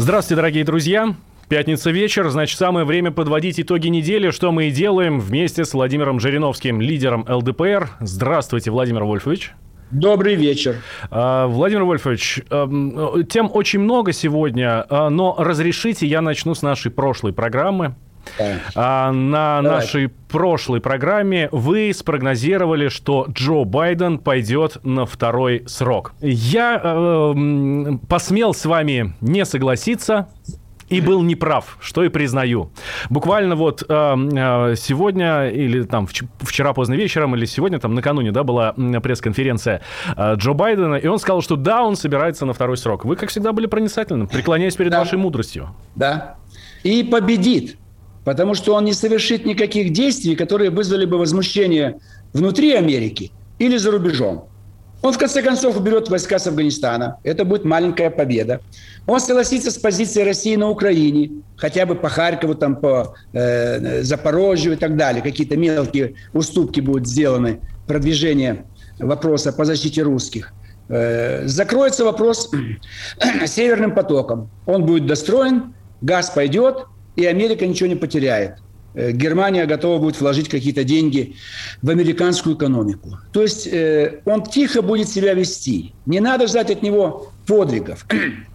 Здравствуйте, дорогие друзья. Пятница вечер, значит, самое время подводить итоги недели, что мы и делаем вместе с Владимиром Жириновским, лидером ЛДПР. Здравствуйте, Владимир Вольфович. Добрый вечер. А, Владимир Вольфович, эм, тем очень много сегодня, а, но разрешите я начну с нашей прошлой программы. А, На Давай. нашей прошлой программе вы спрогнозировали, что Джо Байден пойдет на второй срок. Я э, посмел с вами не согласиться. И был неправ, что и признаю. Буквально вот э, э, сегодня или там вч- вчера поздно вечером или сегодня там накануне, да, была пресс-конференция э, Джо Байдена, и он сказал, что да, он собирается на второй срок. Вы, как всегда, были проницательным, преклоняясь перед Да. вашей мудростью. Да. И победит. Потому что он не совершит никаких действий, которые вызвали бы возмущение внутри Америки или за рубежом. Он, в конце концов, уберет войска с Афганистана. Это будет маленькая победа. Он согласится с позицией России на Украине, хотя бы по Харькову, там, по э, Запорожью и так далее. Какие-то мелкие уступки будут сделаны, продвижение вопроса по защите русских. Э, Закроется вопрос северным потоком. Он будет достроен, газ пойдет, и Америка ничего не потеряет. Э, Германия готова будет вложить какие-то деньги в американскую экономику. То есть э, он тихо будет себя вести. Не надо ждать от него подвигов.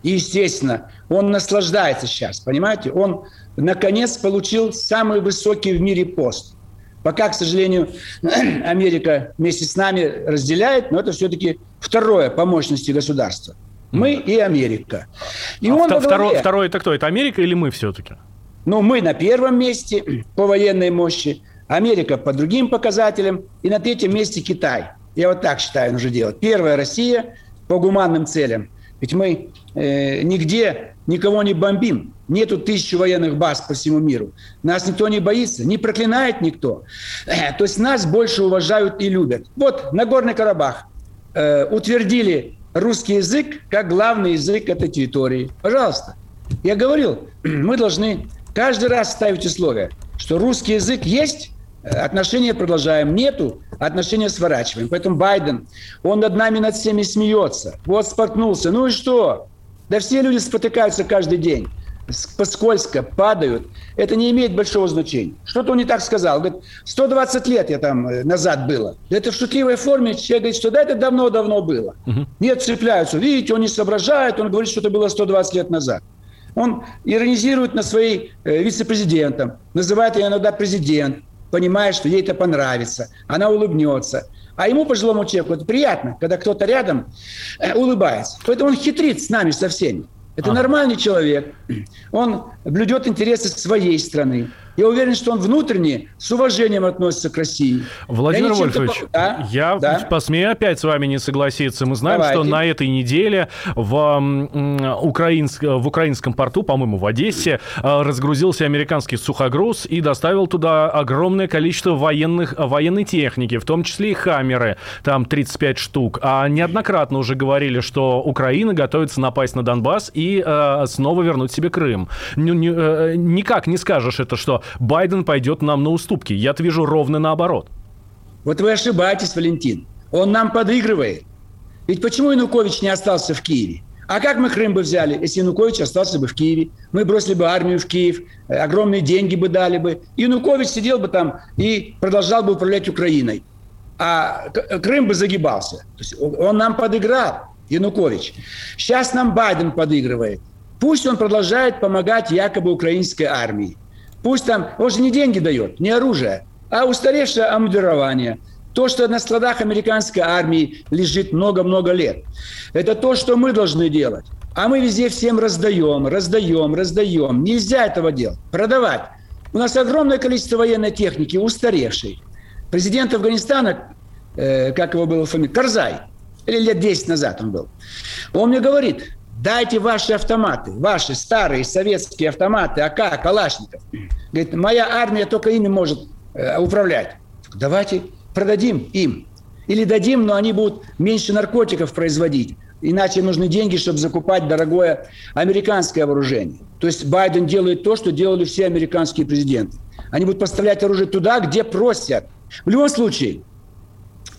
И, естественно, он наслаждается сейчас, понимаете? Он, наконец, получил самый высокий в мире пост. Пока, к сожалению, Америка вместе с нами разделяет, но это все-таки второе по мощности государства. Мы и Америка. И А он вто- во второ- главе. второе это кто? Это Америка или мы все-таки? Ну, мы на первом месте по военной мощи, Америка по другим показателям, и на третьем месте Китай. Я вот так считаю, нужно делать. Первая Россия по гуманным целям. Ведь мы э, нигде никого не бомбим. Нету тысячи военных баз по всему миру. Нас никто не боится, не проклинает никто. Э, То есть нас больше уважают и любят. Вот Нагорный Карабах э, утвердили русский язык как главный язык этой территории. Пожалуйста. Я говорил, мы должны каждый раз ставить условия, что русский язык есть, э, отношения продолжаем, нету, отношения сворачиваем. Поэтому Байден, он над нами, над всеми смеется. Вот споткнулся. Ну и что? Да все люди спотыкаются каждый день. С- Поскользко, падают. Это не имеет большого значения. Что-то он не так сказал. Говорит, 120 лет я там э, назад было. Это в шутливой форме. Человек говорит, что да, это давно-давно было. Нет, цепляются. Видите, он не соображает. Он говорит, что это было 120 лет назад. Он иронизирует на своей э, вице-президентом, называет ее иногда президент, понимая, что ей это понравится, она улыбнется. А ему, пожилому человеку, это приятно, когда кто-то рядом э, улыбается. Поэтому он хитрит с нами, со всеми. Это Ага. нормальный человек. Он блюдет интересы своей страны. Я уверен, что он внутренне с уважением относится к России. Владимир Я Вольфович, по- Да, я да. посмею опять с вами не согласиться. Мы знаем, Давайте. что на этой неделе в, украинск- в украинском порту, по-моему, в Одессе, э, разгрузился американский сухогруз и доставил туда огромное количество военных, военной техники, в том числе и «Хаммеры», там 35 штук. А неоднократно уже говорили, что Украина готовится напасть на Донбасс и э, снова вернуть себе Крым. Ню- ню- э, никак не скажешь это, что Байден пойдет нам на уступки. Я-то вижу ровно наоборот. Вот вы ошибаетесь, Валентин. Он нам подыгрывает. Ведь почему Янукович не остался в Киеве? А как мы Крым бы взяли, если Янукович остался бы в Киеве? Мы бросили бы армию в Киев, э, огромные деньги бы дали бы. Янукович сидел бы там и продолжал бы управлять Украиной. А К- Крым бы загибался. То есть он нам подыграл, Янукович. Сейчас нам Байден подыгрывает. Пусть он продолжает помогать якобы украинской армии. Пусть там, он же не деньги дает, не оружие, а устаревшее обмундирование. То, что на складах американской армии лежит много-много лет. Это то, что мы должны делать. А мы везде всем раздаем, раздаем, раздаем. Нельзя этого делать. Продавать. У нас огромное количество военной техники, устаревшей. Президент Афганистана, э, как его было фамилия, Карзай, или лет 10 назад он был, он мне говорит, дайте ваши автоматы, ваши старые советские автоматы, АК, Калашников. Говорит, моя армия только ими может э, управлять. Давайте продадим им. Или дадим, но они будут меньше наркотиков производить. Иначе нужны деньги, чтобы закупать дорогое американское вооружение. То есть Байден делает то, что делали все американские президенты. Они будут поставлять оружие туда, где просят. В любом случае,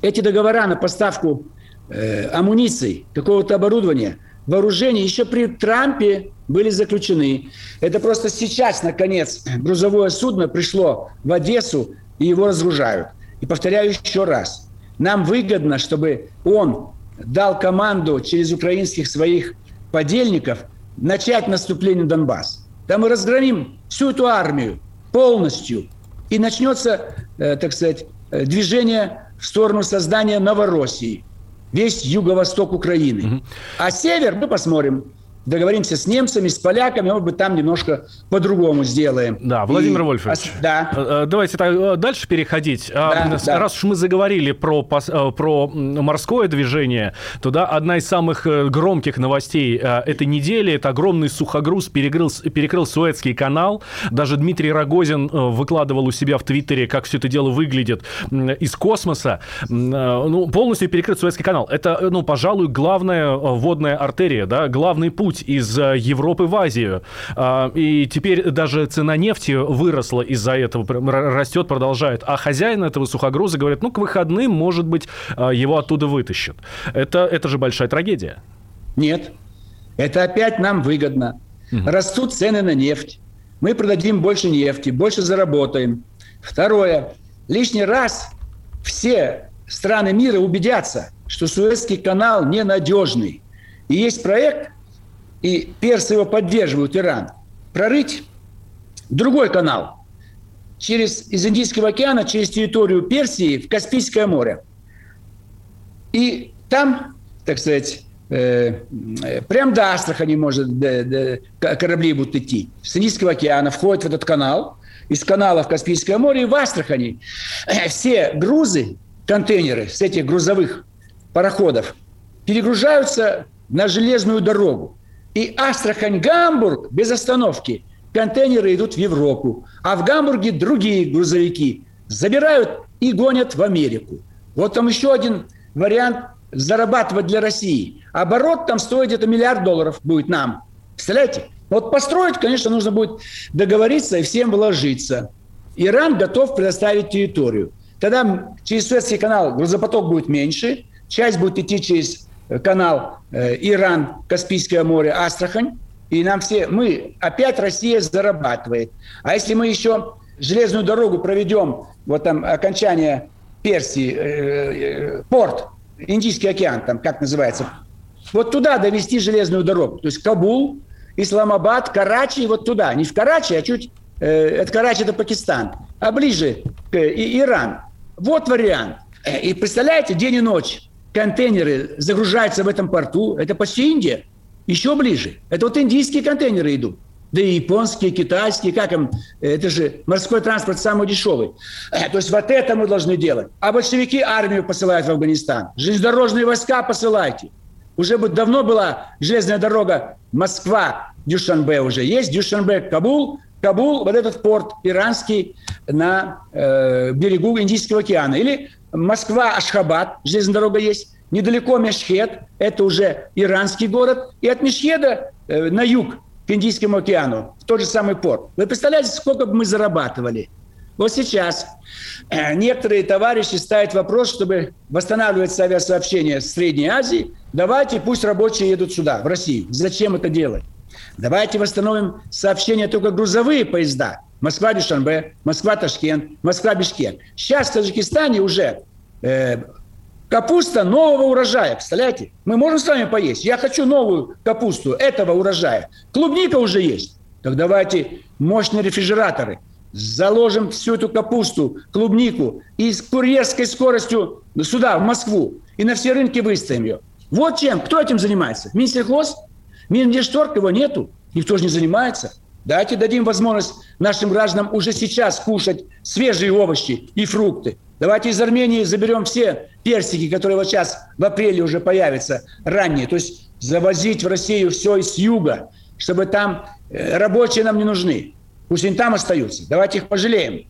эти договора на поставку э, амуниции, какого-то оборудования, вооружений еще при Трампе были заключены. Это просто сейчас, наконец, грузовое судно пришло в Одессу, и его разгружают. И повторяю еще раз, нам выгодно, чтобы он дал команду через украинских своих подельников начать наступление на Донбасс. Там мы разгромим всю эту армию полностью. И начнется, э, так сказать, э, движение в сторону создания Новороссии. Весь юго-восток Украины. Угу. А север, мы посмотрим, договоримся с немцами, с поляками, может быть, там немножко по-другому сделаем. Да, Владимир и... Вольфович, да. Э, э, давайте так, э, дальше переходить. А, да, да. Раз уж мы заговорили про, про морское движение, то да, одна из самых громких новостей этой недели – это огромный сухогруз перекрыл, перекрыл Суэцкий канал. Даже Дмитрий Рогозин выкладывал у себя в Твиттере, как все это дело выглядит из космоса. Ну, полностью перекрыт Суэцкий канал. Это, ну, пожалуй, главная водная артерия, да, главный путь путь из э, Европы в Азию. А, и теперь даже цена нефти выросла из-за этого, растет, продолжает. А хозяин этого сухогруза говорит, ну, к выходным, может быть, а, его оттуда вытащат. Это, это же большая трагедия. Нет. Это опять нам выгодно. Угу. Растут цены на нефть. Мы продадим больше нефти, больше заработаем. Второе. Лишний раз все страны мира убедятся, что Суэцкий канал ненадежный. И есть проект и персы его поддерживают, Иран, прорыть другой канал через, из Индийского океана через территорию Персии в Каспийское море. И там, так сказать, э, э, прям до Астрахани может до, до, корабли будут идти. С Индийского океана входит в этот канал, из канала в Каспийское море и в Астрахани. Э, все грузы, контейнеры с этих грузовых пароходов перегружаются на железную дорогу. И Астрахань-Гамбург без остановки. Контейнеры идут в Европу. А в Гамбурге другие грузовики забирают и гонят в Америку. Вот там еще один вариант зарабатывать для России. Оборот там стоит где-то миллиард долларов будет нам. Представляете? Вот построить, конечно, нужно будет договориться и всем вложиться. Иран готов предоставить территорию. Тогда через Суэцкий канал грузопоток будет меньше, часть будет идти через канал э, Иран, Каспийское море, Астрахань. И нам все, мы, опять Россия зарабатывает. А если мы еще железную дорогу проведем, вот там окончание Персии, э, э, порт, Индийский океан, там как называется, вот туда довести железную дорогу. То есть Кабул, Исламабад, Карачи, вот туда. Не в Карачи, а чуть... Э, это Карачи, это Пакистан. А ближе к и, Иран. Вот вариант. И представляете, день и ночь контейнеры загружаются в этом порту, это почти Индия, еще ближе. Это вот индийские контейнеры идут. Да и японские, китайские, как им, это же морской транспорт самый дешевый. Э, то есть вот это мы должны делать. А большевики армию посылают в Афганистан. Железнодорожные войска посылайте. Уже бы давно была железная дорога Москва, Дюшанбе уже есть, Дюшанбе, Кабул, Кабул, вот этот порт иранский на э, берегу Индийского океана. Или Москва-Ашхабад, железная дорога есть. Недалеко Мешхед, это уже иранский город. И от Мешхеда э, на юг, к Индийскому океану, в тот же самый порт. Вы представляете, сколько бы мы зарабатывали? Вот сейчас э, некоторые товарищи ставят вопрос, чтобы восстанавливать авиасообщение с Средней Азии, давайте пусть рабочие едут сюда, в Россию. Зачем это делать? Давайте восстановим сообщения только грузовые поезда. Москва-Дюшанбе, Москва-Ташкент, Москва-Бишкек. Сейчас в Таджикистане уже э, капуста нового урожая, представляете? Мы можем с вами поесть. Я хочу новую капусту этого урожая. Клубника уже есть. Так давайте мощные рефрижераторы. Заложим всю эту капусту, клубнику и с курьерской скоростью сюда, в Москву. И на все рынки выставим ее. Вот чем. Кто этим занимается? Минсельхоз? Миндешторг его нету. Никто же не занимается. Давайте дадим возможность нашим гражданам уже сейчас кушать свежие овощи и фрукты. Давайте из Армении заберем все персики, которые вот сейчас в апреле уже появятся ранние. То есть завозить в Россию все из юга, чтобы там э, рабочие нам не нужны. Пусть они там остаются. Давайте их пожалеем.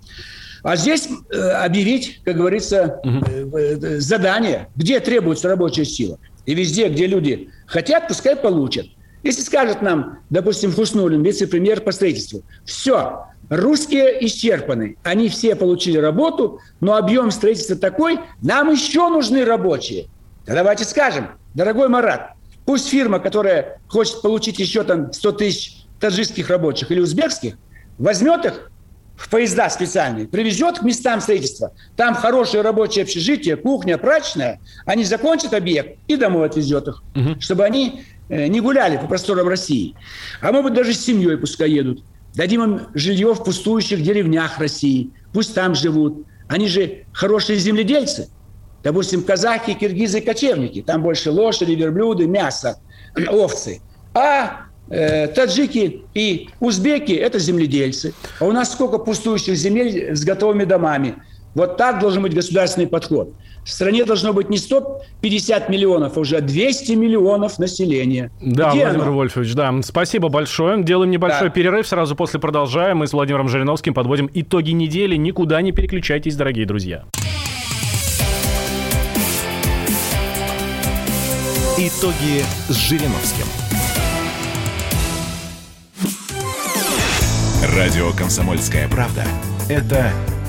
А здесь э, объявить, как говорится, э, задание, где требуется рабочая сила. И везде, где люди хотят, пускай получат. Если скажет нам, допустим, Хуснулин, вице-премьер по строительству, все, русские исчерпаны, они все получили работу, но объем строительства такой, нам еще нужны рабочие. Да давайте скажем, дорогой Марат, пусть фирма, которая хочет получить еще там 100 тысяч таджикских рабочих или узбекских, возьмет их в поезда специальные, привезет к местам строительства. Там хорошее рабочее общежитие, кухня, прачечная. Они закончат объект и домой отвезет их, угу. чтобы они не гуляли по просторам России. А может быть, даже с семьей пускай едут. Дадим им жилье в пустующих деревнях России. Пусть там живут. Они же хорошие земледельцы. Допустим, казахи, киргизы, кочевники. Там больше лошади, верблюды, мясо, овцы. А э, таджики и узбеки – это земледельцы. А у нас сколько пустующих земель с готовыми домами. Вот так должен быть государственный подход. В стране должно быть не 150 миллионов, а уже 200 миллионов населения. Да, Где Владимир оно? Вольфович, да. Спасибо большое. Делаем небольшой да. перерыв, сразу после продолжаем. Мы с Владимиром Жириновским подводим итоги недели. Никуда не переключайтесь, дорогие друзья. Итоги с Жириновским. Радио «Комсомольская правда» — это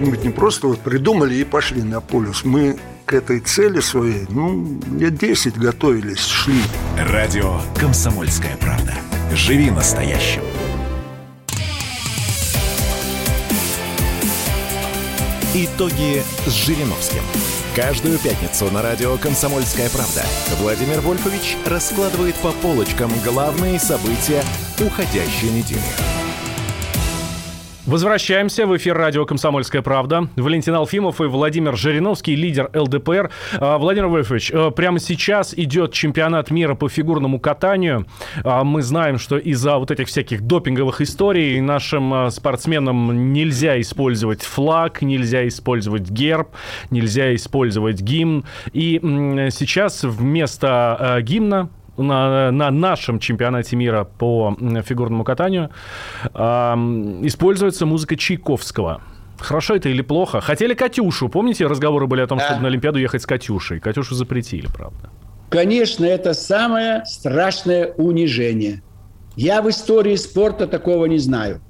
Мы ведь не просто вот придумали и пошли на полюс. Мы к этой цели своей, ну, лет 10 готовились, шли. Радио «Комсомольская правда». Живи настоящим. Итоги с Жириновским. Каждую пятницу на радио «Комсомольская правда» Владимир Вольфович раскладывает по полочкам главные события уходящей недели. Возвращаемся в эфир радио «Комсомольская правда». Валентин Алфимов и Владимир Жириновский, лидер ЛДПР. А, Владимир Вольфович, э, прямо сейчас идет чемпионат мира по фигурному катанию. А, мы знаем, что из-за вот этих всяких допинговых историй нашим э, спортсменам нельзя использовать флаг, нельзя использовать герб, нельзя использовать гимн. И сейчас вместо гимна на, на нашем чемпионате мира по фигурному катанию э, используется музыка Чайковского. Хорошо это или плохо? Хотели Катюшу. Помните, разговоры были о том, да. чтобы на Олимпиаду ехать с Катюшей? Катюшу запретили, правда. Конечно, это самое страшное унижение. Я в истории спорта такого не знаю.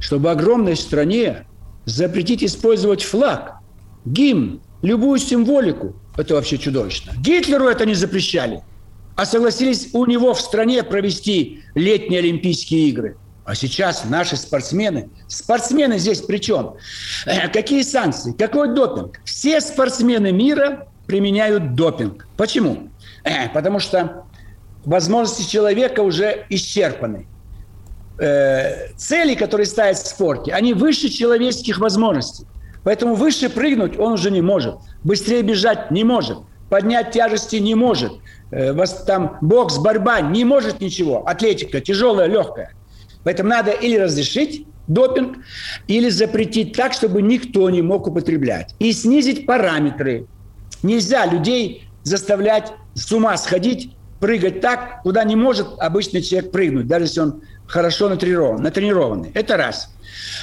Чтобы огромной стране запретить использовать флаг, гимн, любую символику, это вообще чудовищно. Гитлеру это не запрещали а согласились у него в стране провести летние Олимпийские игры. А сейчас наши спортсмены, спортсмены здесь при чем? Э, какие санкции? Какой допинг? Все спортсмены мира применяют допинг. Почему? Э, потому что возможности человека уже исчерпаны. Э, цели, которые ставят в спорте, они выше человеческих возможностей. Поэтому выше прыгнуть он уже не может, быстрее бежать не может, поднять тяжести не может, Э, там бокс, борьба не может ничего. Атлетика тяжелая, легкая. Поэтому надо или разрешить допинг, или запретить так, чтобы никто не мог употреблять. И снизить параметры. Нельзя людей заставлять с ума сходить, прыгать так, куда не может обычный человек прыгнуть, даже если он хорошо натренирован, натренированный. Это раз.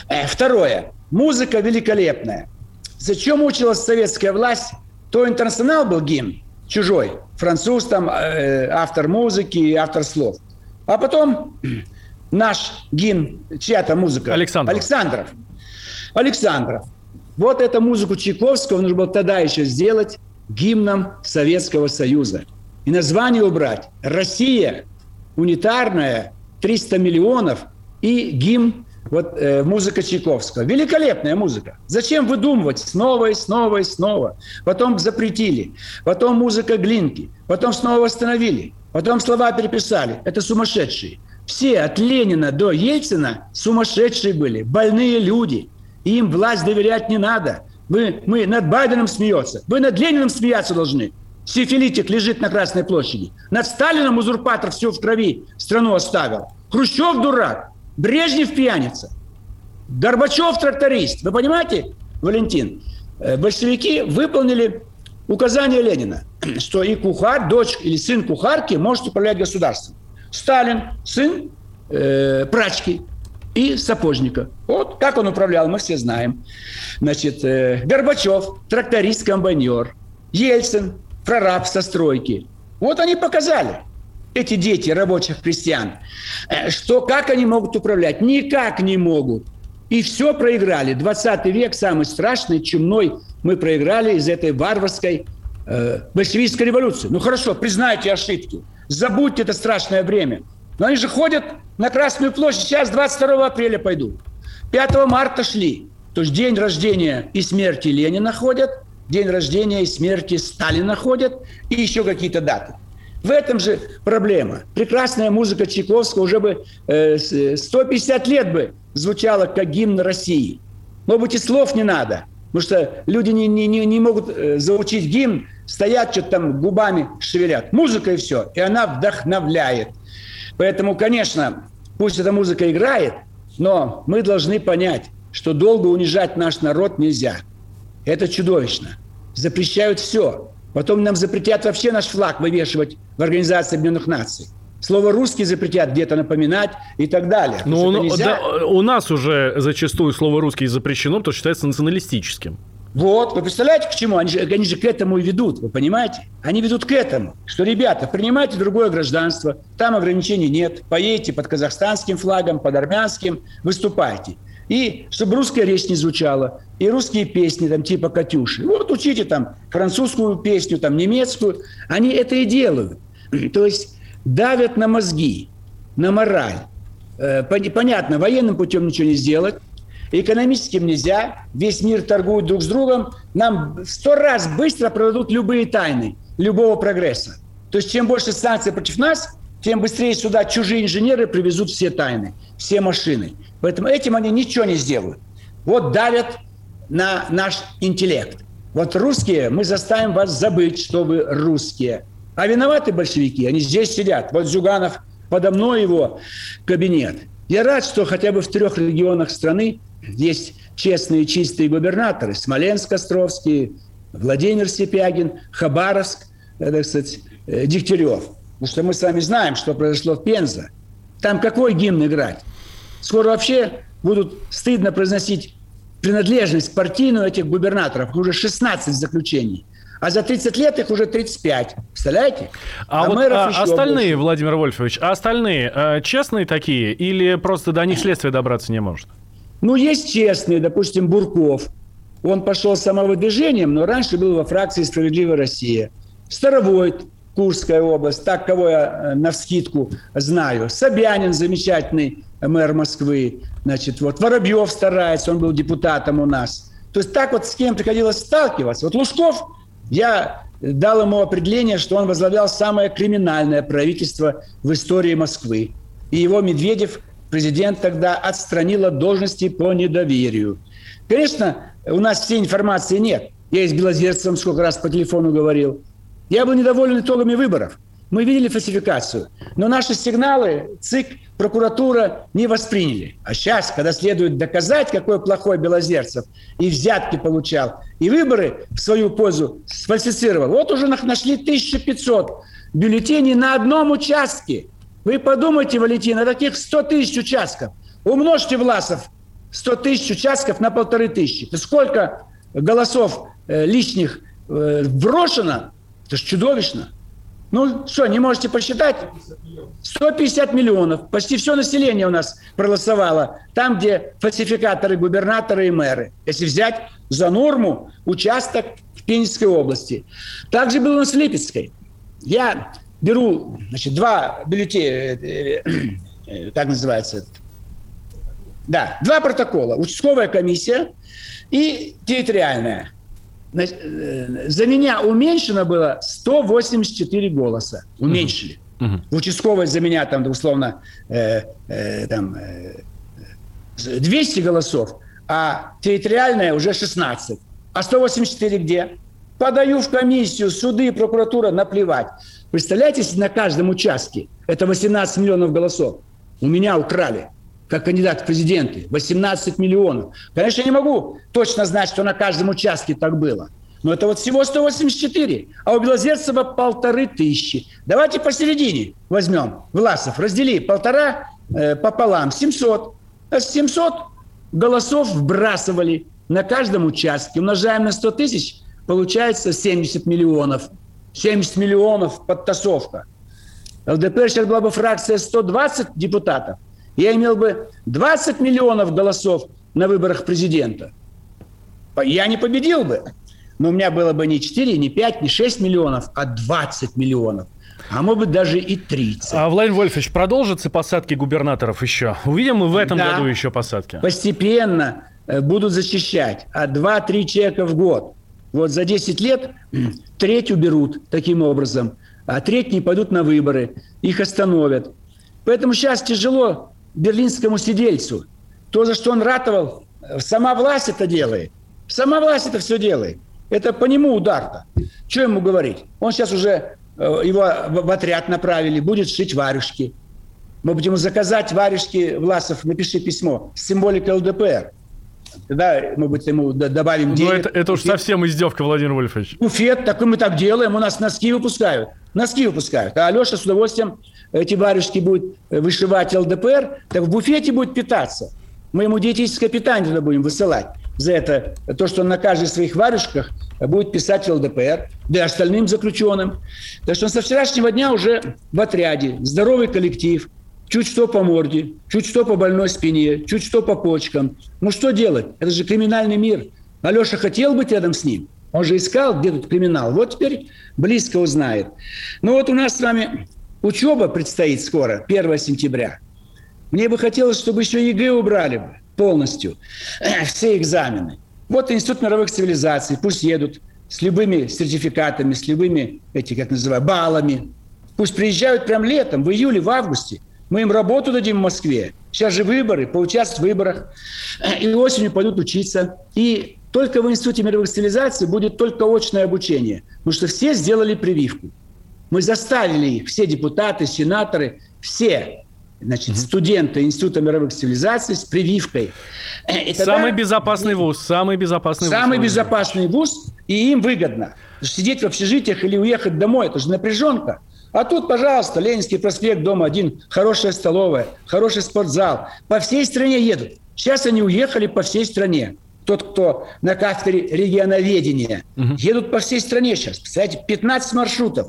Э, второе. Музыка великолепная. Зачем училась советская власть? То интернационал был гимн, чужой. Француз там, э, автор музыки, автор слов. А потом наш гимн, чья-то музыка? Александров. Александров. Александров. Вот эту музыку Чайковского нужно было тогда еще сделать гимном Советского Союза. И название убрать «Россия», унитарная, 300 миллионов и гимн вот э, музыка Чайковского. Великолепная музыка. Зачем выдумывать снова и снова и снова? Потом запретили. Потом музыка Глинки. Потом снова восстановили. Потом слова переписали. Это сумасшедшие. Все от Ленина до Ельцина сумасшедшие были, больные люди. Им власть доверять не надо. Мы, мы над Байденом смеется. Вы над Лениным смеяться должны. Сифилитик лежит на Красной площади. Над Сталином узурпатор все в крови страну оставил. Хрущев дурак. Брежнев пьяница. Горбачев тракторист. Вы понимаете, Валентин? Э, большевики выполнили указание Ленина, что и кухарь, дочь или сын кухарки может управлять государством. Сталин, сын э, прачки и сапожника. Вот как он управлял, мы все знаем. Значит, э, Горбачев, тракторист-комбайнер. Ельцин, прораб со стройки. Вот они показали, эти дети рабочих крестьян, э, что как они могут управлять. Никак не могут. И все проиграли. 20 век самый страшный, чумной мы проиграли из этой варварской э, большевистской революции. Ну хорошо, признайте ошибки. Забудьте это страшное время. Но они же ходят на Красную площадь. Сейчас 22 апреля пойду. 5 марта шли. То есть день рождения и смерти Ленина ходят, день рождения и смерти Сталина ходят, и еще какие-то даты. В этом же проблема. Прекрасная музыка Чайковского уже бы э, 150 лет бы звучала как гимн России. Может быть, и слов не надо. Потому что люди не, не, не могут э, заучить гимн, стоят, что-то там губами шевелят. Музыка и все. И она вдохновляет. Поэтому, конечно, пусть эта музыка играет, но мы должны понять, что долго унижать наш народ нельзя. Это чудовищно. Запрещают все. Потом нам запретят вообще наш флаг вывешивать в Организации Объединенных Наций. Слово «русский» запретят где-то напоминать и так далее. Ну, ну да, у нас уже зачастую слово «русский» запрещено, потому что считается националистическим. Вот, вы представляете, к чему? Они же, они же к этому и ведут, вы понимаете? Они ведут к этому, что, ребята, принимайте другое гражданство, там ограничений нет, поедете под казахстанским флагом, под армянским, выступайте. И чтобы русская речь не звучала, и русские песни, там, типа «Катюши». Вот учите там французскую песню, там, немецкую. Они это и делают. То есть давят на мозги, на мораль. Э, понятно, военным путем ничего не сделать, экономическим нельзя, весь мир торгует друг с другом, нам сто раз быстро продадут любые тайны любого прогресса. То есть чем больше санкций против нас, тем быстрее сюда чужие инженеры привезут все тайны, все машины. Поэтому этим они ничего не сделают. Вот давят на наш интеллект. Вот русские, мы заставим вас забыть, что вы русские. А виноваты большевики, они здесь сидят. Вот Зюганов, подо мной его кабинет. Я рад, что хотя бы в трех регионах страны есть честные, чистые губернаторы. Смоленск, Островский, Владимир Сипягин, Хабаровск, э, так сказать, э, Дегтярев. Потому что мы с вами знаем, что произошло в Пензе. Там какой гимн играть? Скоро вообще будут стыдно произносить принадлежность партийную этих губернаторов. Уже 16 заключений а за 30 лет их уже 35. Представляете? А, а вот а, остальные, больше. Владимир Вольфович, а остальные э, честные такие или просто до них следствие добраться не может? Ну, есть честные, допустим, Бурков. Он пошел самовыдвижением, но раньше был во фракции «Справедливая Россия». Старовойт, Курская область, так, кого я э, на вскидку знаю. Собянин, замечательный мэр Москвы. Значит, вот Воробьев старается, он был депутатом у нас. То есть так вот с кем приходилось сталкиваться. Вот Лужков я дал ему определение, что он возглавлял самое криминальное правительство в истории Москвы. И его Медведев, президент тогда, отстранил от должности по недоверию. Конечно, у нас всей информации нет. Я и с Белозерцевым сколько раз по телефону говорил. Я был недоволен итогами выборов. Мы видели фальсификацию. Но наши сигналы ЦИК, прокуратура не восприняли. А сейчас, когда следует доказать, какой плохой Белозерцев и взятки получал, и выборы в свою пользу сфальсифицировал, вот уже нашли 1500 бюллетеней на одном участке. Вы подумайте, Валентин, на таких 100 тысяч участков. Умножьте, Власов, 100 тысяч участков на полторы тысячи. Сколько голосов э, лишних э, брошено? Это же чудовищно. Ну что, не можете посчитать? 150 миллионов. Почти все население у нас проголосовало. Там, где фальсификаторы, губернаторы и мэры. Если взять за норму участок в Пензенской области. Также было с Липецкой. Я беру значит, два бюллетеня, э, э, э, как называется, да, два протокола. Участковая комиссия и территориальная. За меня уменьшено было 184 голоса. Уменьшили. В участковой за меня там, условно, э, э, там, э, 200 голосов, а территориальная уже 16. А 184 где? Подаю в комиссию, суды, прокуратура, наплевать. Представляете, на каждом участке это 18 миллионов голосов у меня украли, как кандидат в президенты, 18 миллионов. Конечно, я не могу точно знать, что на каждом участке так было. Но это вот всего 184, а у Белозерцева полторы тысячи. Давайте посередине возьмем. Власов, раздели полтора э, пополам, 700. А 700 голосов вбрасывали на каждом участке. Умножаем на 100 тысяч, получается 70 миллионов. 70 миллионов подтасовка. ЛДПР сейчас была бы фракция 120 депутатов. Я имел бы 20 миллионов голосов на выборах президента. Я не победил бы. Но у меня было бы не 4, не 5, не 6 миллионов, а 20 миллионов. А может быть, даже и 30. А, Владимир Вольфович, продолжатся посадки губернаторов еще? Увидим мы в этом да. году еще посадки? Постепенно э, будут зачищать. А 2-3 человека в год. Вот за 10 лет треть уберут таким образом. А треть не пойдут на выборы. Их остановят. Поэтому сейчас тяжело берлинскому сидельцу. То, за что он ратовал, э, сама власть это делает. Сама власть это все делает. Это по нему удар-то. Что ему говорить? Он сейчас уже, э, его в отряд направили, будет шить варежки. Мы будем заказать варежки, Власов, напиши письмо с ЛДПР. Тогда мы быть, ему добавим денег. Но это, это уж совсем издевка, Владимир Вольфович. Буфет, так мы так делаем, у нас носки выпускают. Носки выпускают. А Алеша с удовольствием эти варежки будет вышивать ЛДПР, так в буфете будет питаться. Мы ему диетическое питание туда будем высылать за это, то, что он на каждой своих варежках будет писать ЛДПР, да и остальным заключенным. Так что он со вчерашнего дня уже в отряде, здоровый коллектив, чуть что по морде, чуть что по больной спине, чуть что по почкам. Ну что делать? Это же криминальный мир. Алеша хотел быть рядом с ним. Он же искал, где тут криминал. Вот теперь близко узнает. Ну вот у нас с вами учеба предстоит скоро, 1 сентября. Мне бы хотелось, чтобы еще ЕГЭ убрали бы полностью все экзамены. Вот Институт мировых цивилизаций, пусть едут с любыми сертификатами, с любыми, эти, как называют, баллами. Пусть приезжают прям летом, в июле, в августе. Мы им работу дадим в Москве. Сейчас же выборы, поучаствовать в выборах. И осенью пойдут учиться. И только в Институте мировых цивилизаций будет только очное обучение. Потому что все сделали прививку. Мы заставили их, все депутаты, сенаторы, все значит, студенты Института мировых цивилизаций с прививкой. И самый безопасный вуз, самый безопасный самый вуз. безопасный вуз, и им выгодно. Сидеть в общежитиях или уехать домой, это же напряженка. А тут, пожалуйста, Ленинский проспект, дом один, хорошая столовая, хороший спортзал. По всей стране едут. Сейчас они уехали по всей стране. Тот, кто на кафедре регионоведения, угу. едут по всей стране сейчас. Представляете, 15 маршрутов.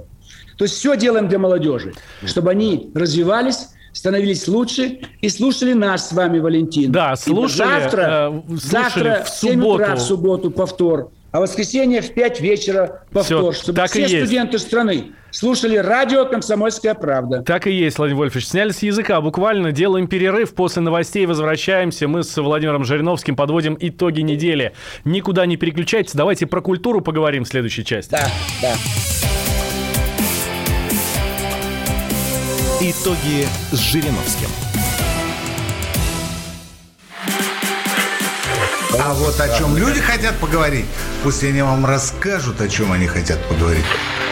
То есть все делаем для молодежи, чтобы они развивались, становились лучше и слушали нас с вами, Валентин. Да, слушали. завтра, э, слушали завтра в, в 7 утра в субботу повтор, а в воскресенье в 5 вечера повтор, все, чтобы все студенты страны слушали радио «Комсомольская правда». Так и есть, Владимир Вольфович. Сняли с языка буквально, делаем перерыв, после новостей возвращаемся. Мы с Владимиром Жириновским подводим итоги недели. Никуда не переключайтесь, давайте про культуру поговорим в следующей части. Да, да. Итоги с Жириновским. А вот о чем люди хотят поговорить, пусть они вам расскажут, о чем они хотят поговорить.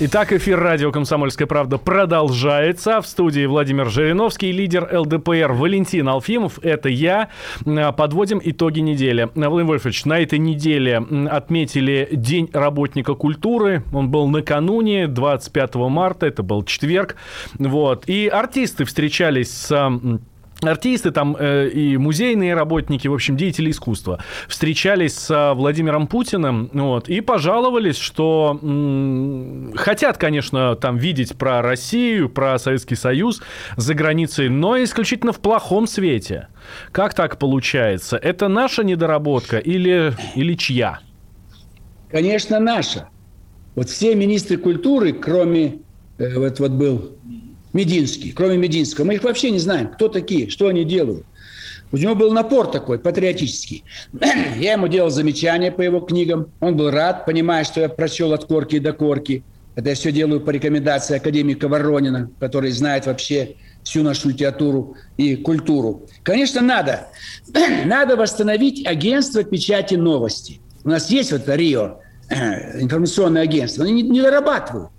Итак, эфир радио «Комсомольская правда» продолжается. В студии Владимир Жириновский, лидер ЛДПР Валентин Алфимов. Это я. Подводим итоги недели. Владимир Вольфович, на этой неделе отметили День работника культуры. Он был накануне, 25 марта, это был четверг. Вот. И артисты встречались с артисты там э, и музейные работники, в общем, деятели искусства, встречались с Владимиром Путиным вот, и пожаловались, что м, хотят, конечно, там видеть про Россию, про Советский Союз за границей, но исключительно в плохом свете. Как так получается? Это наша недоработка или, или чья? Конечно, наша. Вот все министры культуры, кроме, э, вот, вот был Мединский, кроме Мединского, мы их вообще не знаем, кто такие, что они делают. У него был напор такой, патриотический. Я ему делал замечания по его книгам. Он был рад, понимая, что я прочел от корки до корки. Это я все делаю по рекомендации академика Воронина, который знает вообще всю нашу литературу и культуру. Конечно, надо. Надо восстановить агентство печати новости. У нас есть вот Рио, информационное агентство. Они не, не дорабатывают.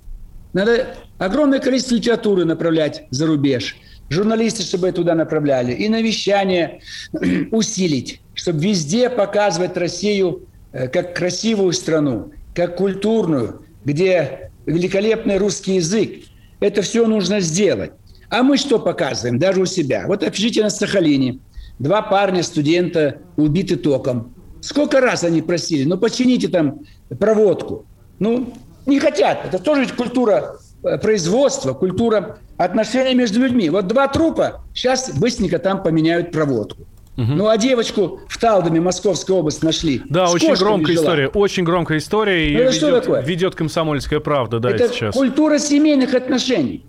Надо огромное количество литературы направлять за рубеж. Журналисты, чтобы туда направляли. И навещание усилить, чтобы везде показывать Россию э, как красивую страну, как культурную, где великолепный русский язык. Это все нужно сделать. А мы что показываем, даже у себя? Вот опишите на Сахалине. Два парня, студента, убиты током. Сколько раз они просили, ну почините там проводку. Ну, не хотят. Это тоже культура э, производства, культура отношений между людьми. Вот два трупа, сейчас быстренько там поменяют проводку. Угу. Ну, а девочку в Талдоме Московской области нашли. Да, С очень громкая жила. история. Очень громкая история. Ну, это ведет, что такое? Ведет комсомольская правда, да, это сейчас. культура семейных отношений.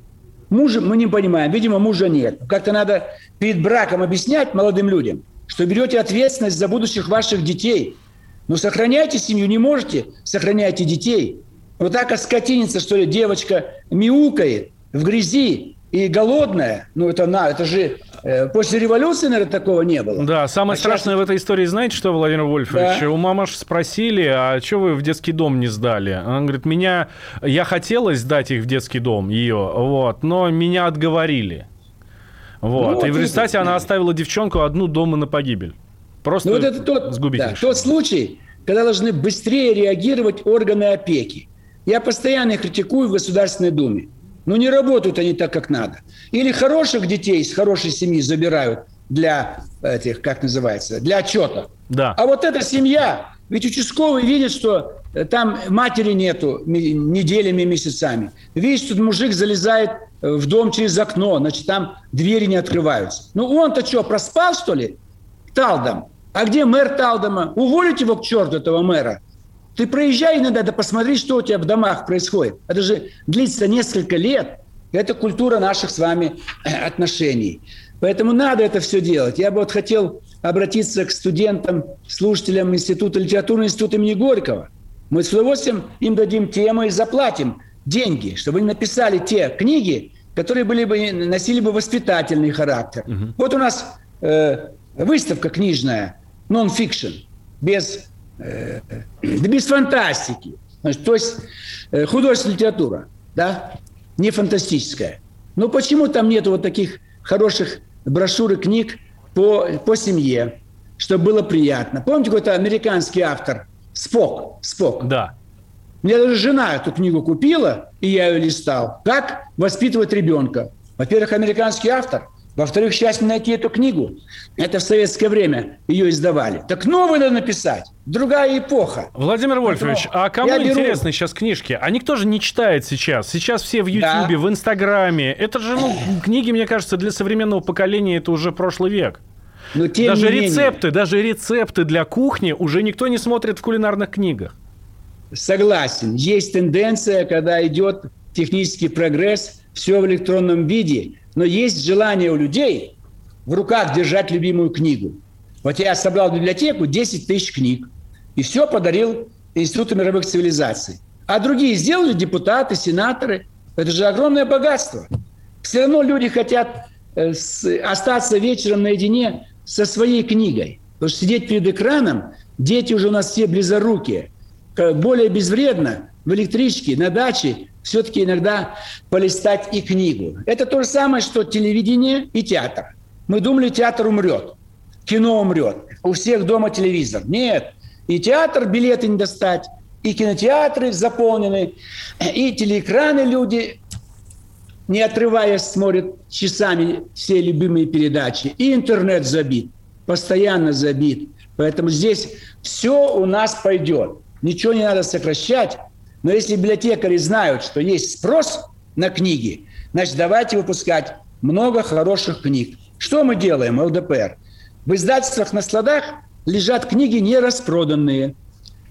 Мужа мы не понимаем, видимо, мужа нет. Как-то надо перед браком объяснять молодым людям, что берете ответственность за будущих ваших детей. Но сохраняйте семью не можете, сохраняйте детей. Вот так оскотинится, что ли, девочка мяукает в грязи и голодная. Ну, это на, это же э, после революции, наверное, такого не было. Да, самое а страшное сейчас... в этой истории, знаете что, Владимир Вольфович? Да. У мамаш спросили, а что вы в детский дом не сдали? Она говорит, меня, я хотела сдать их в детский дом, ее, вот, но меня отговорили. Вот. Ну, вот и в результате она оставила девчонку одну дома на погибель. Просто ну, вот это тот, да, тот случай, когда должны быстрее реагировать органы опеки. Я постоянно их критикую в Государственной Думе. Но не работают они так, как надо. Или хороших детей из хорошей семьи забирают для этих, как называется, для отчета. Да. А вот эта семья, ведь участковый видит, что э, там матери нету неделями, месяцами. Видит, что мужик залезает э, в дом через окно, значит, там двери не открываются. Ну он-то что, проспал, что ли? Талдом. А где мэр Талдома? Уволить его к черту, этого мэра. Ты проезжай иногда, да посмотри, что у тебя в домах происходит. Это же длится несколько лет. Это культура наших с вами э, отношений. Поэтому надо это все делать. Я бы вот хотел обратиться к студентам, слушателям Института литературного института имени Горького. Мы с удовольствием им дадим тему и заплатим деньги, чтобы они написали те книги, которые были бы, носили бы воспитательный характер. Угу. Вот у нас э, выставка книжная, нон-фикшн, без Э, да без фантастики. Значит, то есть э, художественная литература, да, не фантастическая. Но почему там нет вот таких хороших брошюр и книг по, по семье, чтобы было приятно? Помните, какой-то американский автор Спок? Спок. Да. Мне даже жена эту книгу купила, и я ее листал. Как воспитывать ребенка? Во-первых, американский автор – во-вторых, сейчас найти эту книгу. Это в советское время ее издавали. Так новую надо написать. Другая эпоха. Владимир Вольфович, а кому Я интересны беру... сейчас книжки? А никто же не читает сейчас. Сейчас все в Ютьюбе, да. в Инстаграме. Это же, ну, книги, мне кажется, для современного поколения это уже прошлый век. Но тем даже не рецепты, менее. даже рецепты для кухни уже никто не смотрит в кулинарных книгах. Согласен. Есть тенденция, когда идет технический прогресс, все в электронном виде но есть желание у людей в руках держать любимую книгу. Вот я собрал в библиотеку 10 тысяч книг и все подарил Институту мировых цивилизаций. А другие сделали депутаты, сенаторы. Это же огромное богатство. Все равно люди хотят э, остаться вечером наедине со своей книгой. Потому что сидеть перед экраном, дети уже у нас все близорукие. Более безвредно в электричке, на даче все-таки иногда полистать и книгу. Это то же самое, что телевидение и театр. Мы думали, театр умрет, кино умрет. У всех дома телевизор. Нет. И театр билеты не достать, и кинотеатры заполнены, и телеэкраны люди не отрываясь, смотрят часами все любимые передачи. И интернет забит, постоянно забит. Поэтому здесь все у нас пойдет. Ничего не надо сокращать. Но если библиотекари знают, что есть спрос на книги, значит, давайте выпускать много хороших книг. Что мы делаем, ЛДПР? В издательствах на складах лежат книги нераспроданные.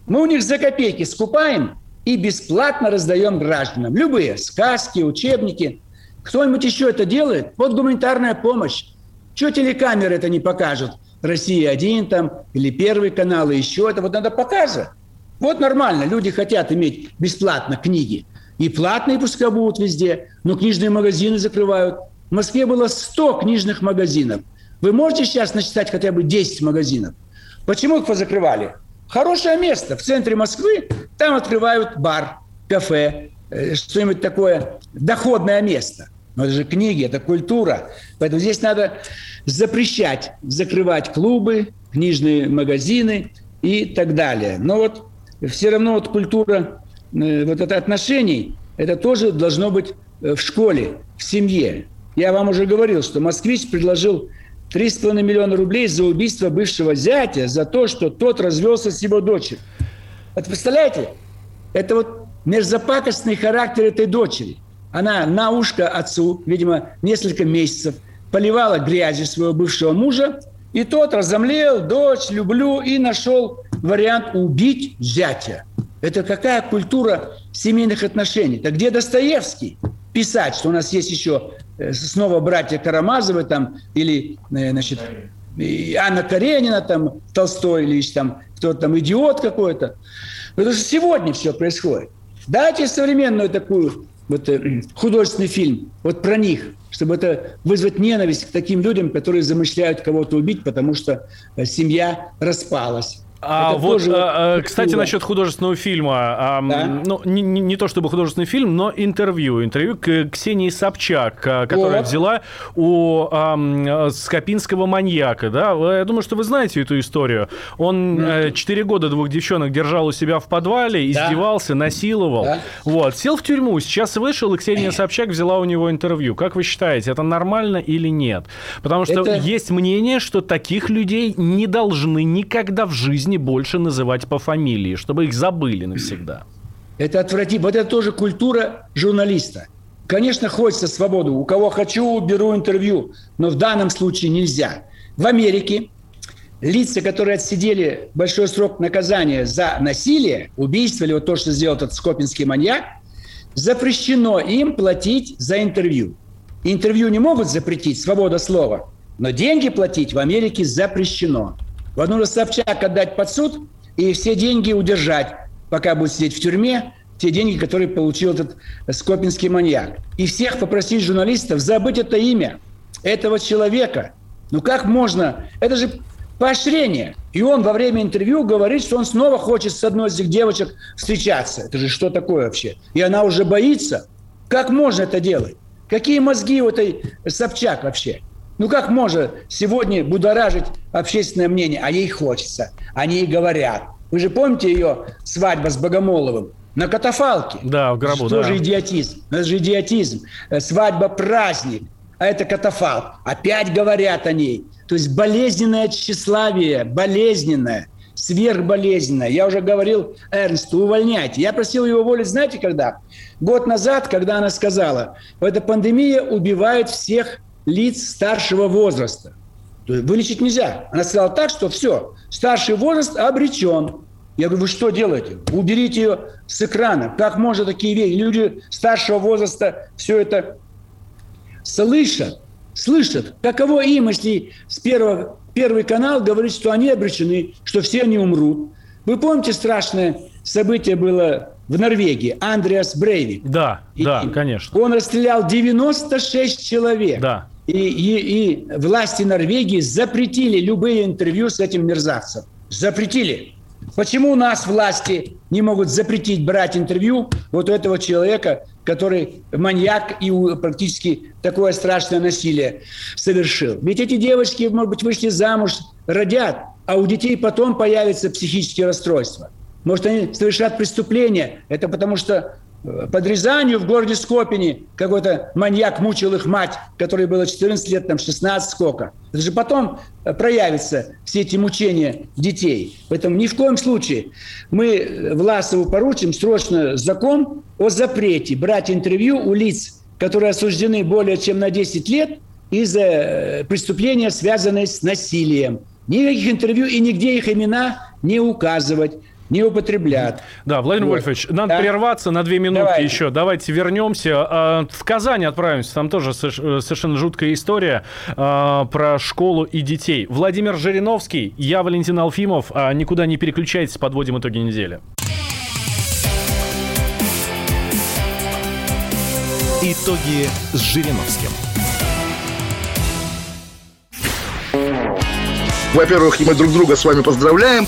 Мы у них за копейки скупаем и бесплатно раздаем гражданам. Любые сказки, учебники. Кто-нибудь еще это делает? Вот гуманитарная помощь. Чего телекамеры это не покажут? Россия-1 там, или Первый канал, и еще это. Вот надо показывать. Вот нормально. Люди хотят иметь бесплатно книги. И платные пускай будут везде, но книжные магазины закрывают. В Москве было 100 книжных магазинов. Вы можете сейчас насчитать хотя бы 10 магазинов? Почему их позакрывали? Хорошее место в центре Москвы, там открывают бар, кафе, э, что-нибудь такое, доходное место. Но это же книги, это культура. Поэтому здесь надо запрещать, закрывать клубы, книжные магазины и так далее. Но вот все равно вот культура э, вот это отношений, это тоже должно быть э, в школе, в семье. Я вам уже говорил, что москвич предложил 3,5 миллиона рублей за убийство бывшего зятя, за то, что тот развелся с его дочерью. Вот представляете? Это вот мерзопакостный характер этой дочери. Она на ушко отцу, видимо, несколько месяцев поливала грязью своего бывшего мужа, и тот разомлел, дочь, люблю, и нашел вариант убить зятя. Это какая культура семейных отношений? Так где Достоевский? Писать, что у нас есть еще э, снова братья Карамазовы там, или, э, значит, Анна Каренина, там, Толстой, или там, кто-то там, идиот какой-то. Потому что сегодня все происходит. Дайте современную такую вот, э, художественный фильм вот про них, чтобы это вызвать ненависть к таким людям, которые замышляют кого-то убить, потому что семья распалась. А это вот, тоже... а, кстати, насчет художественного фильма. А, да? Ну, не, не, не то чтобы художественный фильм, но интервью. Интервью к Ксении Собчак, которая вот. взяла у а, скопинского маньяка. Да? Я думаю, что вы знаете эту историю. Он mm. 4 года двух девчонок держал у себя в подвале, издевался, да. насиловал. Да. Вот. Сел в тюрьму, сейчас вышел, и Ксения Собчак взяла у него интервью. Как вы считаете, это нормально или нет? Потому что это... есть мнение, что таких людей не должны никогда в жизни не больше называть по фамилии, чтобы их забыли навсегда. Это отвратительно. Вот это тоже культура журналиста. Конечно, хочется свободу. У кого хочу, беру интервью. Но в данном случае нельзя. В Америке лица, которые отсидели большой срок наказания за насилие, убийство или вот то, что сделал этот скопинский маньяк, запрещено им платить за интервью. Интервью не могут запретить, свобода слова, но деньги платить в Америке запрещено. Вот нужно Собчак отдать под суд и все деньги удержать, пока будет сидеть в тюрьме, те деньги, которые получил этот скопинский маньяк. И всех попросить журналистов забыть это имя этого человека. Ну как можно? Это же поощрение. И он во время интервью говорит, что он снова хочет с одной из этих девочек встречаться. Это же что такое вообще? И она уже боится. Как можно это делать? Какие мозги у этой Собчак вообще? Ну как можно сегодня будоражить общественное мнение, а ей хочется, они и говорят. Вы же помните ее свадьба с Богомоловым? На катафалке. Да, в гробу, Что да. же идиотизм? Это же идиотизм. Э, свадьба – праздник, а это катафалк. Опять говорят о ней. То есть болезненное тщеславие, болезненное, сверхболезненное. Я уже говорил Эрнсту, увольняйте. Я просил его уволить, знаете, когда? Год назад, когда она сказала, эта пандемия убивает всех лиц старшего возраста. То есть вылечить нельзя. Она сказала так, что все, старший возраст обречен. Я говорю, вы что делаете? Уберите ее с экрана. Как можно такие вещи? Люди старшего возраста все это слышат. Слышат. Каково им, если с первого, первый канал говорит, что они обречены, что все они умрут. Вы помните страшное событие было в Норвегии, Андреас Брейвик. Да, и, да, конечно. Он расстрелял 96 человек. Да. И, и, и власти Норвегии запретили любые интервью с этим мерзавцем. Запретили. Почему у нас власти не могут запретить брать интервью вот у этого человека, который маньяк и практически такое страшное насилие совершил? Ведь эти девочки, может быть, вышли замуж, родят, а у детей потом появятся психические расстройства. Может, они совершат преступление. Это потому что под Рязанью в городе Скопине какой-то маньяк мучил их мать, которой было 14 лет, там 16 сколько. Это же потом э, проявятся все эти мучения детей. Поэтому ни в коем случае мы Власову поручим срочно закон о запрете брать интервью у лиц, которые осуждены более чем на 10 лет из-за преступления, связанные с насилием. Никаких интервью и нигде их имена не указывать не употреблят. Да, Владимир вот. Вольфович, надо да? прерваться на две минутки Давайте. еще. Давайте вернемся. А, в Казань отправимся. Там тоже совершенно жуткая история а, про школу и детей. Владимир Жириновский, я Валентин Алфимов. А, никуда не переключайтесь, подводим итоги недели. Итоги с Жириновским. Во-первых, мы друг друга с вами поздравляем.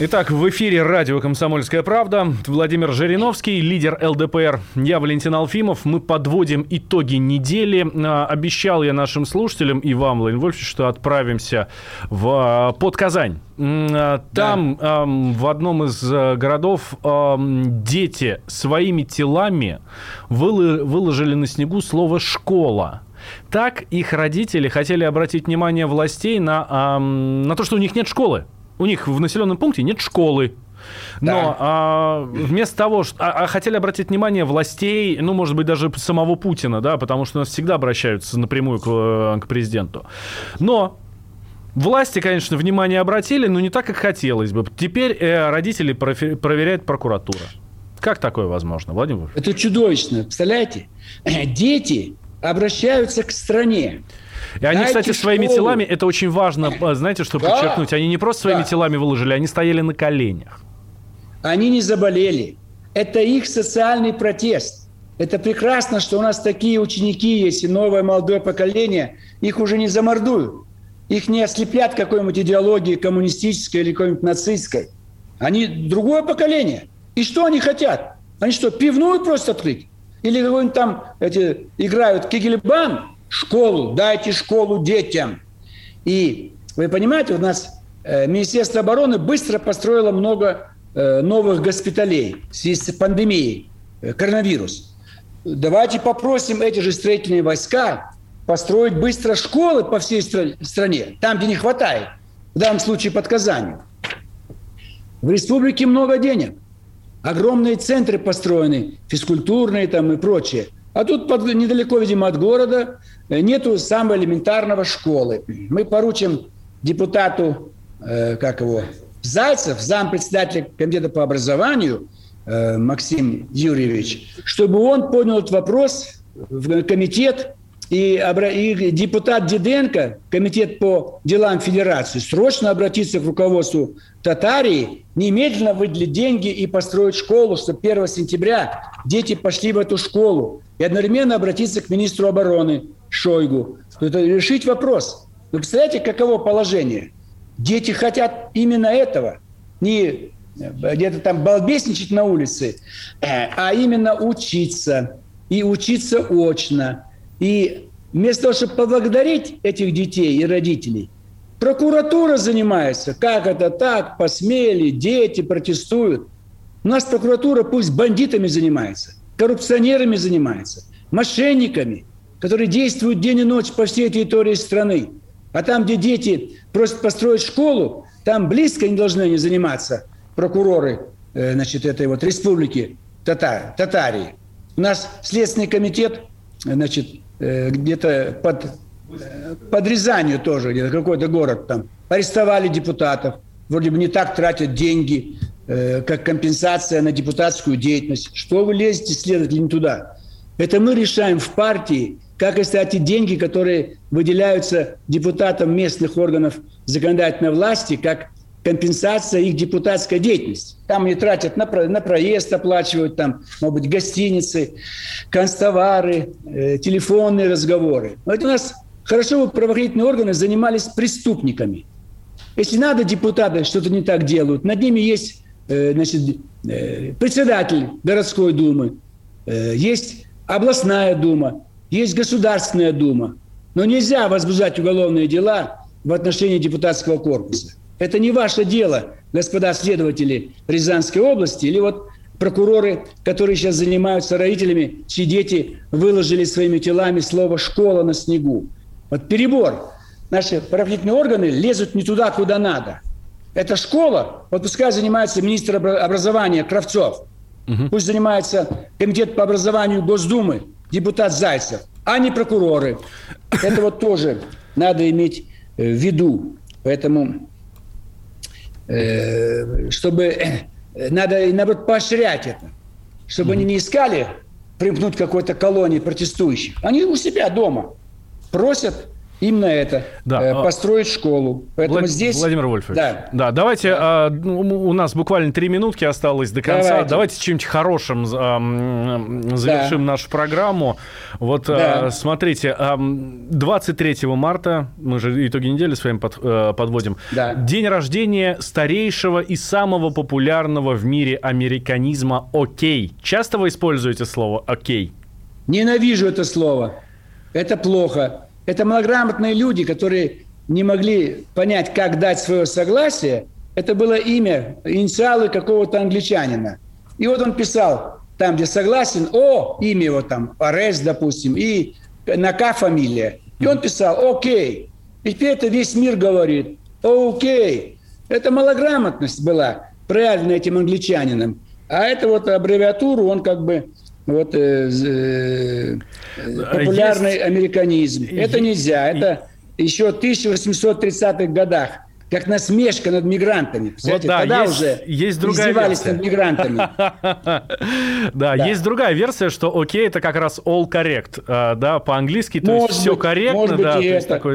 Итак, в эфире радио «Комсомольская правда». Владимир Жириновский, лидер ЛДПР. Я Валентин Алфимов. Мы подводим итоги недели. А, обещал я нашим слушателям и вам, Владимир Вольфович, что отправимся в, а, под Казань. А, там да. в одном из городов дети своими телами выложили на снегу слово «школа». Так их родители хотели обратить внимание властей на, на то, что у них нет школы у них в населенном пункте нет школы. Но да. а, вместо того, что, а, а хотели обратить внимание властей, ну, может быть, даже самого Путина, да, потому что у нас всегда обращаются напрямую к, э, к президенту. Но Власти, конечно, внимание обратили, но не так, как хотелось бы. Теперь э, родители профи- проверяет прокуратура. Как такое возможно, Владимир? Это чудовищно. Представляете? Дети обращаются к стране. И они, Дайте кстати, своими школу. телами, это очень важно, э, знаете, что да. подчеркнуть, они не просто своими да. телами выложили, они стояли на коленях. Они не заболели. Это их социальный протест. Это прекрасно, что у нас такие ученики есть, и новое молодое поколение, их уже не замордуют. Их не ослепят какой-нибудь идеологией коммунистической или какой-нибудь нацистской. Они другое поколение. И что они хотят? Они что, пивную просто открыть? Или какой-нибудь там эти, играют кигельбан? Школу, дайте школу детям. И вы понимаете, у нас э, Министерство обороны быстро построило много э, новых госпиталей в связи с пандемией, э, коронавирус. Давайте попросим эти же строительные войска построить быстро школы по всей стране, там, где не хватает, в данном случае под Казанью. В республике много денег. Огромные центры построены, физкультурные там и прочее. А тут под, недалеко, видимо, от города э, нету самого элементарного школы. Мы поручим депутату, э, как его, Зайцев, зампредседателя комитета по образованию, э, Максим Юрьевич, чтобы он поднял этот вопрос в комитет и, и депутат Диденко, комитет по делам федерации, срочно обратиться к руководству Татарии, немедленно выделить деньги и построить школу, чтобы 1 сентября дети пошли в эту школу. И одновременно обратиться к министру обороны Шойгу. Это решить вопрос. Вы представляете, каково положение? Дети хотят именно этого. Не где-то там балбесничать на улице, э, а именно учиться. И учиться очно. И вместо того, чтобы поблагодарить этих детей и родителей, прокуратура занимается. Как это так? Посмели, дети протестуют. У нас прокуратура пусть бандитами занимается, коррупционерами занимается, мошенниками, которые действуют день и ночь по всей территории страны. А там, где дети просят построить школу, там близко не должны они заниматься прокуроры э, значит, этой вот республики Татар, Татарии. У нас Следственный комитет значит, Э, где-то под, под Рязанью тоже, где-то какой-то город там, арестовали депутатов, вроде бы не так тратят деньги, э, как компенсация на депутатскую деятельность. Что вы лезете, следователи, не туда? Это мы решаем в партии, как, кстати, деньги, которые выделяются депутатам местных органов законодательной власти, как компенсация их депутатской деятельности. Там они тратят на, на проезд, оплачивают там, может быть, гостиницы, констовары, э, телефонные разговоры. Но это у нас хорошо бы правоохранительные органы занимались преступниками. Если надо, депутаты что-то не так делают, над ними есть э, значит, э, председатель городской думы, э, есть областная дума, есть Государственная Дума. Но нельзя возбуждать уголовные дела в отношении депутатского корпуса. Это не ваше дело, господа следователи Рязанской области или вот прокуроры, которые сейчас занимаются родителями, чьи дети выложили своими телами слово «школа на снегу». Вот перебор. Наши правоохранительные органы лезут не туда, куда надо. Это школа, вот пускай занимается министр образования Кравцов, угу. пусть занимается комитет по образованию Госдумы, депутат Зайцев а не прокуроры. Это вот тоже надо иметь э, в виду. Поэтому, чтобы э, надо, наоборот, поощрять это. Чтобы они не искали примкнуть к какой-то колонии протестующих. Они у себя дома просят именно это, да. э, а построить школу. Поэтому Влад... здесь... Владимир Вольфович, да, да давайте, да. А, у нас буквально три минутки осталось до конца. Давайте, давайте чем-нибудь хорошим а, завершим да. нашу программу. Вот да. а, смотрите, а, 23 марта, мы же итоги недели с вами под, а, подводим, да. день рождения старейшего и самого популярного в мире американизма «Окей». Часто вы используете слово «Окей»? Ненавижу это слово. Это плохо. Это малограмотные люди, которые не могли понять, как дать свое согласие. Это было имя, инициалы какого-то англичанина. И вот он писал там, где согласен, о, имя его там, Арес, допустим, и на К фамилия. И он писал, окей. И теперь это весь мир говорит, окей. Это малограмотность была проявлена этим англичанином. А это вот аббревиатуру он как бы вот э, э, популярный есть... американизм. Это нельзя. Это еще в 1830-х годах как насмешка над мигрантами. Вот да, Тогда есть, уже есть другая издевались версия. над мигрантами. Да, есть другая версия, что окей, это как раз all correct, а, да, по-английски, то есть все корректно, да,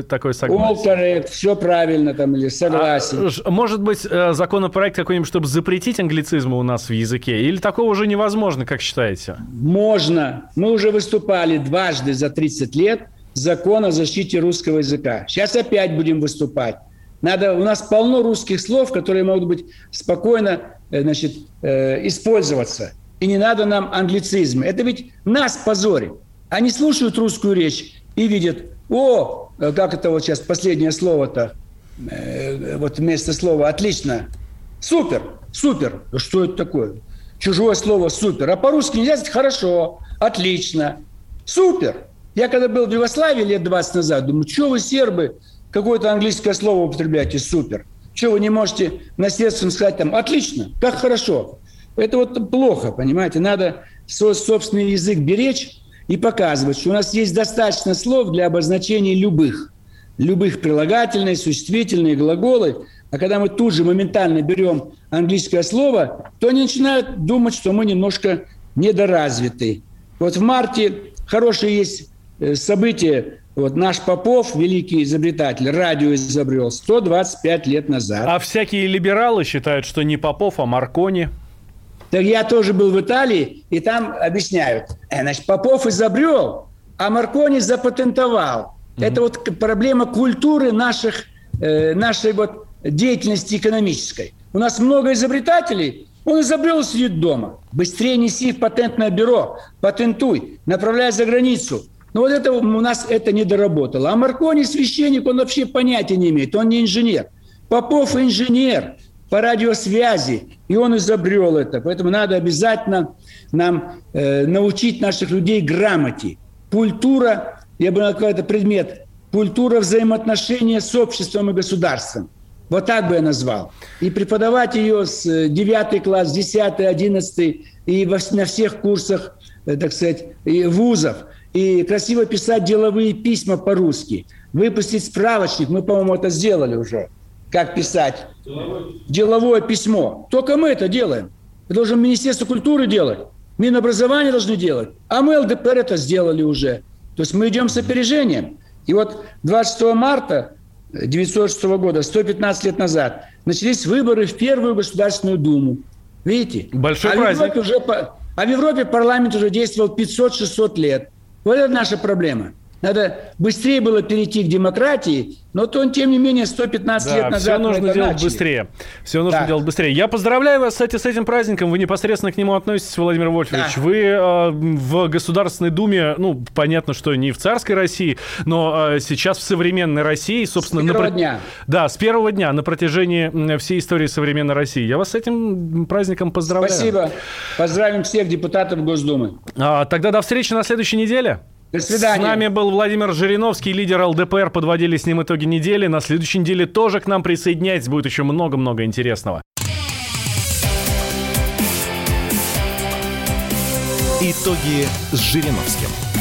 такой согласие. All correct, все правильно там или согласен. А, может быть, э, законопроект какой-нибудь, чтобы запретить англицизмы у нас в языке, или такого уже невозможно, как считаете? Можно. Мы уже выступали дважды за 30 лет закон о защите русского языка. Сейчас опять будем выступать. Надо, у нас полно русских слов, которые могут быть спокойно э, значит, э, использоваться. И не надо нам англицизм. Это ведь нас позорит. Они слушают русскую речь и видят, о, э, как это вот сейчас последнее слово-то, вот вместо слова «отлично», супер, супер. Что это такое? Чужое слово «супер». А по-русски нельзя сказать «хорошо», «отлично», «супер». Я когда был в Югославии лет 20 назад, думаю, что вы, сербы, какое-то английское слово употребляете, супер. Что вы не можете наследственно сказать там, отлично, как хорошо. Это вот плохо, понимаете. Надо свой собственный язык беречь и показывать, что у нас есть достаточно слов для обозначения любых. Любых прилагательные, существительные, глаголы. А когда мы тут же моментально берем английское слово, то они начинают думать, что мы немножко недоразвиты. Вот в марте хорошее есть э, событие вот наш Попов, великий изобретатель, радио изобрел 125 лет назад. А всякие либералы считают, что не Попов, а Маркони. Так я тоже был в Италии, и там объясняют. Э, значит, Попов изобрел, а Маркони запатентовал. Угу. Это вот проблема культуры наших, э, нашей вот деятельности экономической. У нас много изобретателей, он изобрел и сидит дома. Быстрее неси в патентное бюро, патентуй, направляй за границу – но вот это у нас это не доработало. А Маркони священник, он вообще понятия не имеет, он не инженер. Попов инженер по радиосвязи, и он изобрел это. Поэтому надо обязательно нам э, научить наших людей грамоте. Культура, я бы назвал это предмет, культура взаимоотношения с обществом и государством. Вот так бы я назвал. И преподавать ее с 9 э, класс, 10, 11 и на всех курсах, э, так сказать, вузов – и красиво писать деловые письма по-русски, выпустить справочник, мы, по-моему, это сделали уже, как писать деловое письмо. Только мы это делаем. Это должен Министерство культуры делать, Минобразование должны делать, а мы ЛДПР это сделали уже. То есть мы идем с опережением. И вот 26 марта 1906 года, 115 лет назад, начались выборы в Первую Государственную Думу. Видите? Большой а праздник. В Европе уже, а в Европе парламент уже действовал 500-600 лет. Вот это наша проблема. Надо быстрее было перейти к демократии, но то, тем не менее, 115 да, лет назад все нужно делать начали. быстрее. Все нужно Да. делать быстрее. Я поздравляю вас, кстати, с этим праздником. Вы непосредственно к нему относитесь, Владимир Вольфович. Да. Вы э, в Государственной Думе, ну, понятно, что не в царской России, но э, сейчас в современной России, собственно... С на первого про- дня. Да, с первого дня на протяжении всей истории современной России. Я вас с этим праздником поздравляю. Спасибо. Поздравим всех депутатов Госдумы. А, тогда до встречи на следующей неделе. До свидания. С нами был Владимир Жириновский, лидер ЛДПР. Подводили с ним итоги недели. На следующей неделе тоже к нам присоединяйтесь. Будет еще много-много интересного. Итоги с Жириновским.